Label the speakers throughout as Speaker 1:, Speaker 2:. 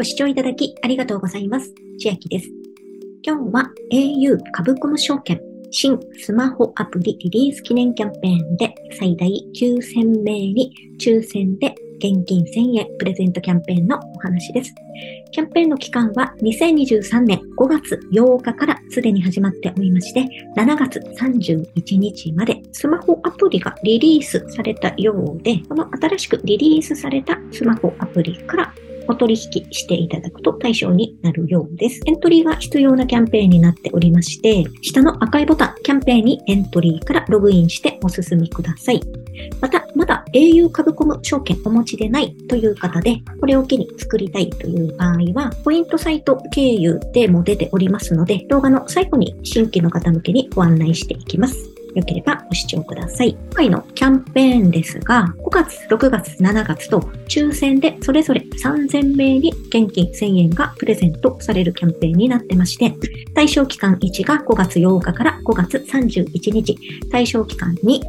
Speaker 1: ご視聴いただきありがとうございます。千秋です。今日は au 株コム証券新スマホアプリリリース記念キャンペーンで最大9000名に抽選で現金1000円プレゼントキャンペーンのお話です。キャンペーンの期間は2023年5月8日からすでに始まっておりまして、7月31日までスマホアプリがリリースされたようで、この新しくリリースされたスマホアプリからお取引していただくと対象になるようです。エントリーが必要なキャンペーンになっておりまして、下の赤いボタン、キャンペーンにエントリーからログインしてお進みください。また、まだ au 株コム証券お持ちでないという方で、これを機に作りたいという場合は、ポイントサイト経由でも出ておりますので、動画の最後に新規の方向けにご案内していきます。よければご視聴ください。今回のキャンペーンですが、5月、6月、7月と抽選でそれぞれ3000名に現金1000円がプレゼントされるキャンペーンになってまして、対象期間1が5月8日から5月31日、対象期間2、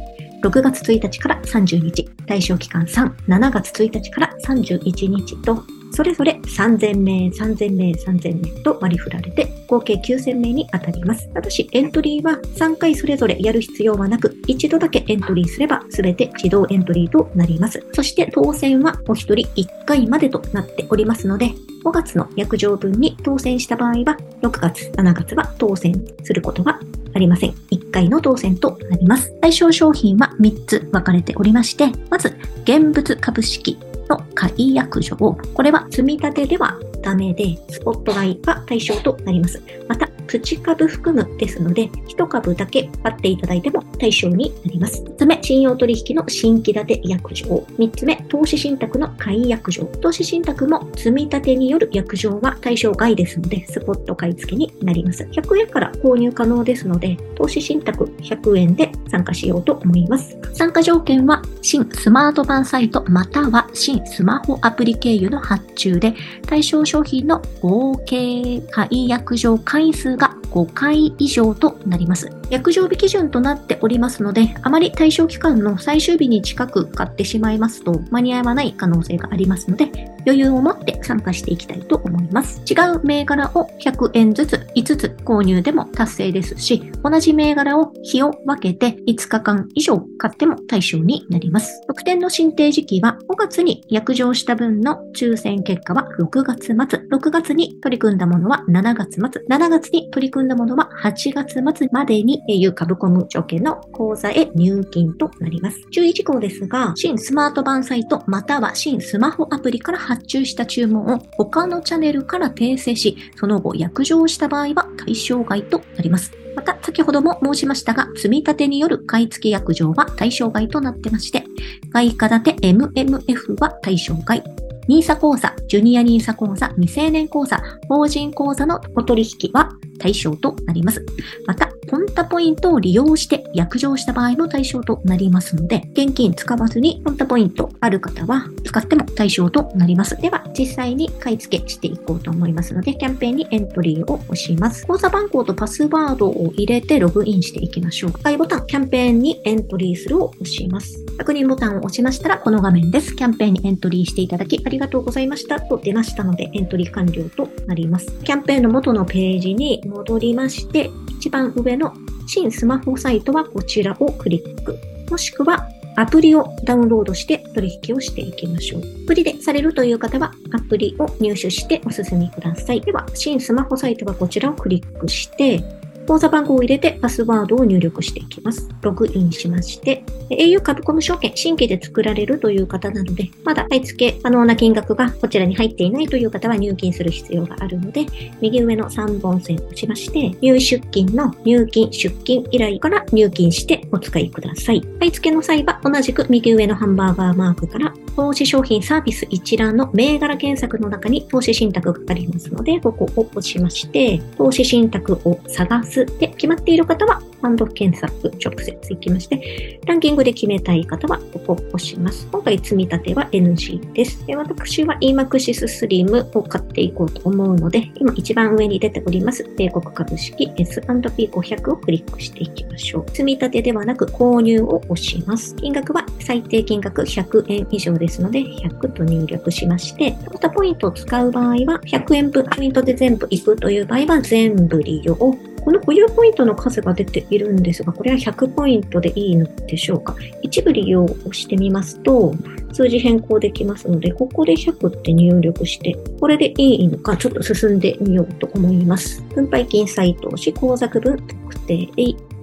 Speaker 1: 6月1日から30日、対象期間3、7月1日から31日と、それぞれ3000名、3000名、3000名と割り振られて、合計9000名に当たります。ただし、エントリーは3回それぞれやる必要はなく、一度だけエントリーすれば全て自動エントリーとなります。そして当選はお一人1回までとなっておりますので、5月の約定分に当選した場合は、6月、7月は当選することがありません。1回の当選となります。対象商品は3つ分かれておりまして、まず、現物株式の解約上。これは積み立てではダメで、スポット買いが対象となります。また、土株含むですので、1株だけ買っていただいても対象になります。1つ目、信用取引の新規立て約定。3つ目、投資信託の解約定。投資信託も積み立てによる約定は対象外ですので、スポット買い付けになります。100円から購入可能ですので、投資信託100円で参加しようと思います。参加条件は、新スマート版サイトまたは新スマホアプリ経由の発注で、対象商品の合計解約上回数が5回以上となります。約定日基準となっておりますので、あまり対象期間の最終日に近く買ってしまいますと間に合わない可能性がありますので、余裕を持って参加していきたいと思います。違う銘柄を100円ずつ5つ購入でも達成ですし、同じ銘柄を日を分けて5日間以上買っても対象になります。特典の申請時期は5月に約定した分の抽選結果は6月末、6月に取り組んだものは7月末、7月に取り組んだものは8月末までに au 株コム証券の口座へ入金となります。注意事項ですが、新スマート版サイトまたは新スマホアプリから発注した注文を他のチャンネルから訂正し、その後約定した場合は対象外となります。また、先ほども申しましたが、積み立てによる買い付け約定は対象外となってまして、外貨建て MMF は対象外。NISA 口座、ジュニア NISA 口座、未成年口座、法人口座のお取引は対象となります。また、ポンタポイントを利用して約定した場合も対象となりますので、現金使わずにポンタポイントある方は使っても対象となります。では、実際に買い付けしていこうと思いますので、キャンペーンにエントリーを押します。口座番号とパスワードを入れてログインしていきましょう。赤いボタン、キャンペーンにエントリーするを押します。確認ボタンを押しましたら、この画面です。キャンペーンにエントリーしていただきありがとうございましたと出ましたので、エントリー完了となります。キャンペーンの元のページに戻りまして、一番上の新スマホサイトはこちらをクリック。もしくはアプリをダウンロードして取引をしていきましょう。アプリでされるという方はアプリを入手してお進みください。では、新スマホサイトはこちらをクリックして、口座番号を入れてパスワードを入力していきます。ログインしまして、au 株コム証券新規で作られるという方なので、まだ買い付け可能な金額がこちらに入っていないという方は入金する必要があるので、右上の3本線を押しまして、入出金の入金、出金依頼から入金してお使いください。買い付けの際は同じく右上のハンバーガーマークから投資商品サービス一覧の銘柄検索の中に投資信託がありますので、ここを押しまして、投資信託を探す。で、決まっている方は、ンド検索直接行きまして、ランキングで決めたい方は、ここを押します。今回積み立ては NG です。で私は EMAXIS Slim を買っていこうと思うので、今一番上に出ております、米国株式 S&P500 をクリックしていきましょう。積み立てではなく購入を押します。金額は最低金額100円以上ですので、100と入力しまして、またポイントを使う場合は、100円分ポイントで全部行くという場合は全部利用。この保有ポイントの数が出ているんですが、これは100ポイントでいいのでしょうか？一部利用をしてみますと、数字変更できますので、ここで100って入力して、これでいいのか、ちょっと進んでみようと思います。分配金再投資、口座区分特定、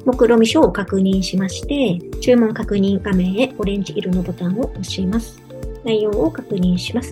Speaker 1: 目論見書を確認しまして、注文確認画面へオレンジ色のボタンを押します。内容を確認します。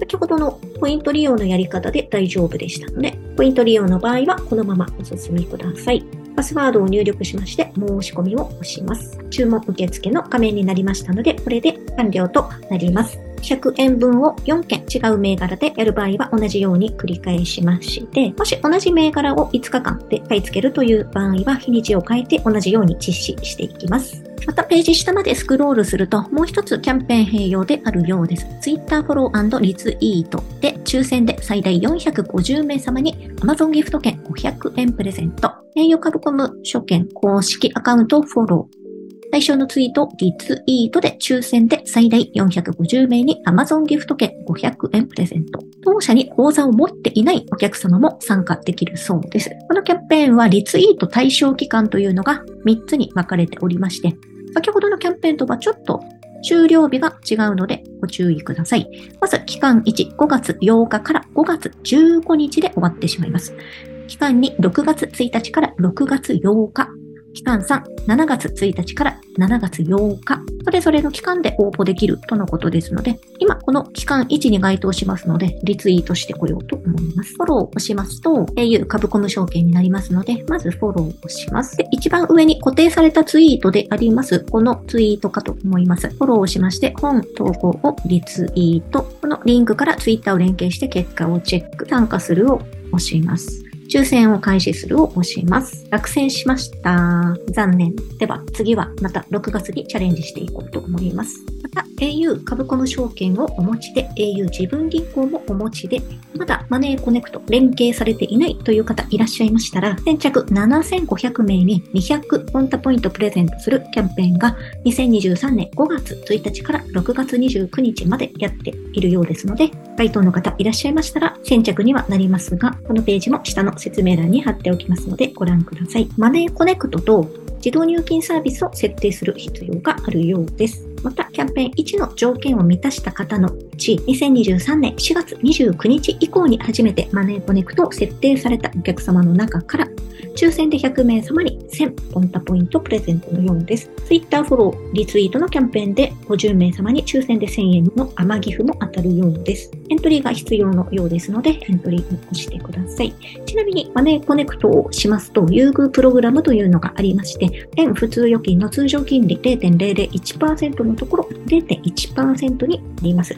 Speaker 1: 先ほどのポイント利用のやり方で大丈夫でしたので、ポイント利用の場合はこのままお進みください。パスワードを入力しまして、申し込みを押します。注文受付の画面になりましたので、これで完了となります。100円分を4件違う銘柄でやる場合は同じように繰り返しまして、もし同じ銘柄を5日間で買い付けるという場合は日にちを変えて同じように実施していきます。またページ下までスクロールするともう一つキャンペーン併用であるようです。Twitter フォローリツイートで抽選で最大450名様に Amazon ギフト券500円プレゼント。名誉株コム書券公式アカウントフォロー。対象のツイート、リツイートで抽選で最大450名に Amazon ギフト券500円プレゼント。当社に口座を持っていないお客様も参加できるそうです。このキャンペーンはリツイート対象期間というのが3つに分かれておりまして、先ほどのキャンペーンとはちょっと終了日が違うのでご注意ください。まず、期間1、5月8日から5月15日で終わってしまいます。期間2、6月1日から6月8日。期間3、7月1日から7月8日、それぞれの期間で応募できるとのことですので、今この期間1に該当しますので、リツイートしてこようと思います。フォローを押しますと、au 株コム証券になりますので、まずフォローを押します。で、一番上に固定されたツイートであります、このツイートかと思います。フォローをしまして、本投稿をリツイート。このリンクからツイッターを連携して結果をチェック、参加するを押します。抽選を開始するを押します。落選しました。残念。では次はまた6月にチャレンジしていこうと思います。また au 株コム証券をお持ちで au 自分銀行もお持ちでまだマネーコネクト連携されていないという方いらっしゃいましたら先着7500名に200ポンタポイントプレゼントするキャンペーンが2023年5月1日から6月29日までやっているようですので該当の方いらっしゃいましたら先着にはなりますがこのページも下の説明欄に貼っておきますのでご覧ください。マネーコネクトと自動入金サービスを設定する必要があるようです。また、キャンペーン1の条件を満たした方のうち、2023年4月29日以降に初めてマネーコネクトを設定されたお客様の中から、抽選で100名様に1000ポンタポイントプレゼントのようです。Twitter フォロー、リツイートのキャンペーンで50名様に抽選で1000円の甘ギフも当たるようです。エントリーが必要のようですので、エントリーを押してください。ちなみに、マネーコネクトをしますと、優遇プログラムというのがありまして、円普通預金の通常金利0.001%のところ0.1%になります。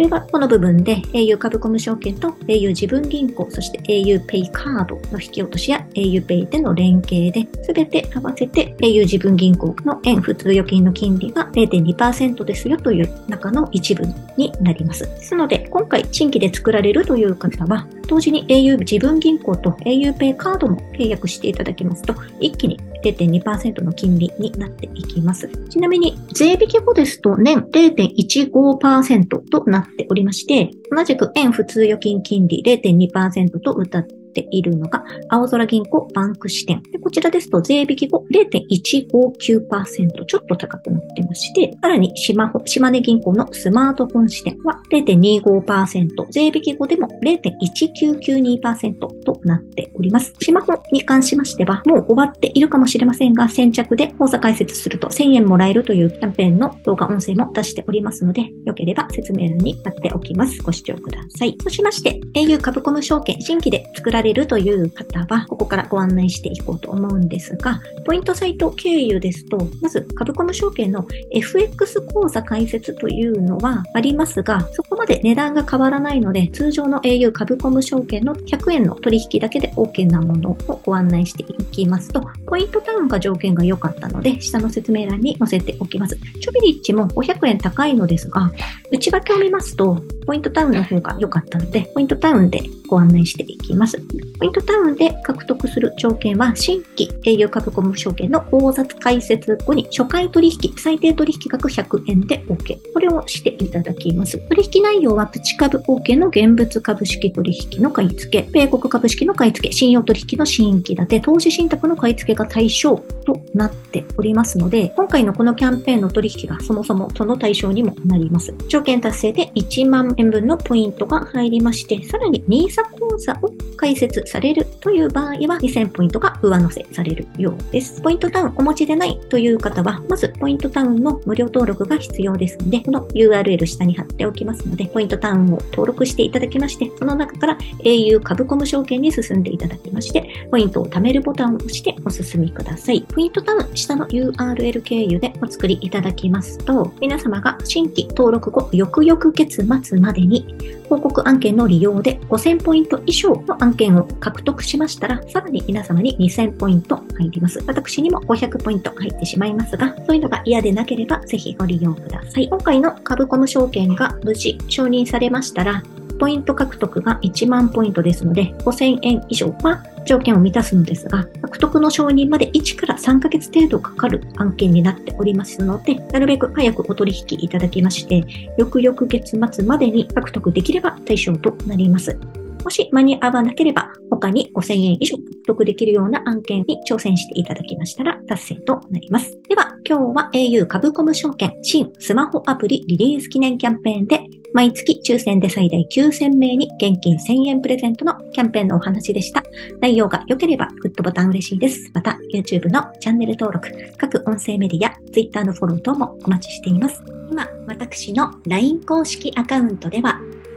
Speaker 1: れはこの部分で au 株コム証券と au 自分銀行、そして auPay カードの引き落としや auPay での連携で、すべて合わせて au 自分銀行の円普通預金の金利が0.2%ですよという中の一部になります。ですので、今回新規で作られるという方は、同時に au 自分銀行と auPay カードも契約していただきますと、一気に0.2%の金利になっていきます。ちなみに、税引き後ですと年0.15%となっておりまして、同じく円普通預金金利0.2%と歌ってているのが、青空銀行バンク支店。こちらですと、税引き後0.159%、ちょっと高くなってまして、さらに島、島根銀行のスマートフォン支店は0.25%、税引き後でも0.1992%となっております。島ホに関しましては、もう終わっているかもしれませんが、先着で口座開設すると1000円もらえるというキャンペーンの動画音声も出しておりますので、よければ説明欄に貼っておきます。ご視聴ください。そしまして、au 株コム証券新規で作られるという方は、ここからご案内していこうと思うんですが、ポイントサイト経由ですと、まず株コム証券の FX 口座開設というのはありますが、そこまで値段が変わらないので、通常の au 株コム証券の100円の取引だけで OK なものをご案内していきますと、ポイントタウンが条件が良かったので、下の説明欄に載せておきます。チョビリッジも500円高いのですが、内訳を見ますと、ポイントタウンの方が良かったので、ポイントタウンでご案内していきます。ポイントタウンで獲得する条件は、新規 au 株コム証券の大雑開設後に初回取引、最低取引額100円で OK。これをしていただきます。取引内容は、プチ株 OK の現物株式取引の買い付け、米国株式の買い付け、信用取引の新規立て、投資信託の買い付けが対象となっておりますので、今回のこのキャンペーンの取引がそもそもその対象にもなります。条件達成で1万円分のポイントが入りまして、さらに NISA 口座を開設されるという場合は2000ポイントが上乗せされるようです。ポイントタウンお持ちでないという方は、まずポイントタウンの無料登録が必要ですので、この URL 下に貼っておきますので、ポイントタウンを登録していただきまして、その中から au 株コム証券に進んでいただきまして、ポイントを貯めるボタンを押してお進みください。ポイントタウン下の URL 経由でお作りいただきますと、皆様が新規登録後、翌々月末ままでに広告案件の利用で5000ポイント以上の案件を獲得しましたら、さらに皆様に2000ポイント入ります。私にも500ポイント入ってしまいますが、そういうのが嫌でなければぜひご利用ください。今回の株コム証券が無事承認されましたら、ポイント獲得が1万ポイントですので、5000円以上は条件を満たすのですが、獲得の承認まで1から3ヶ月程度かかる案件になっておりますので、なるべく早くお取引いただきまして、翌々月末までに獲得できれば対象となります。もし間に合わなければ、他に5000円以上獲得できるような案件に挑戦していただきましたら達成となります。では、今日は au 株コム証券新スマホアプリリリース記念キャンペーンで毎月抽選で最大9000名に現金1000円プレゼントのキャンペーンのお話でした。内容が良ければグッドボタン嬉しいです。また YouTube のチャンネル登録、各音声メディア、Twitter のフォロー等もお待ちしています。今、私の LINE 公式アカウントでは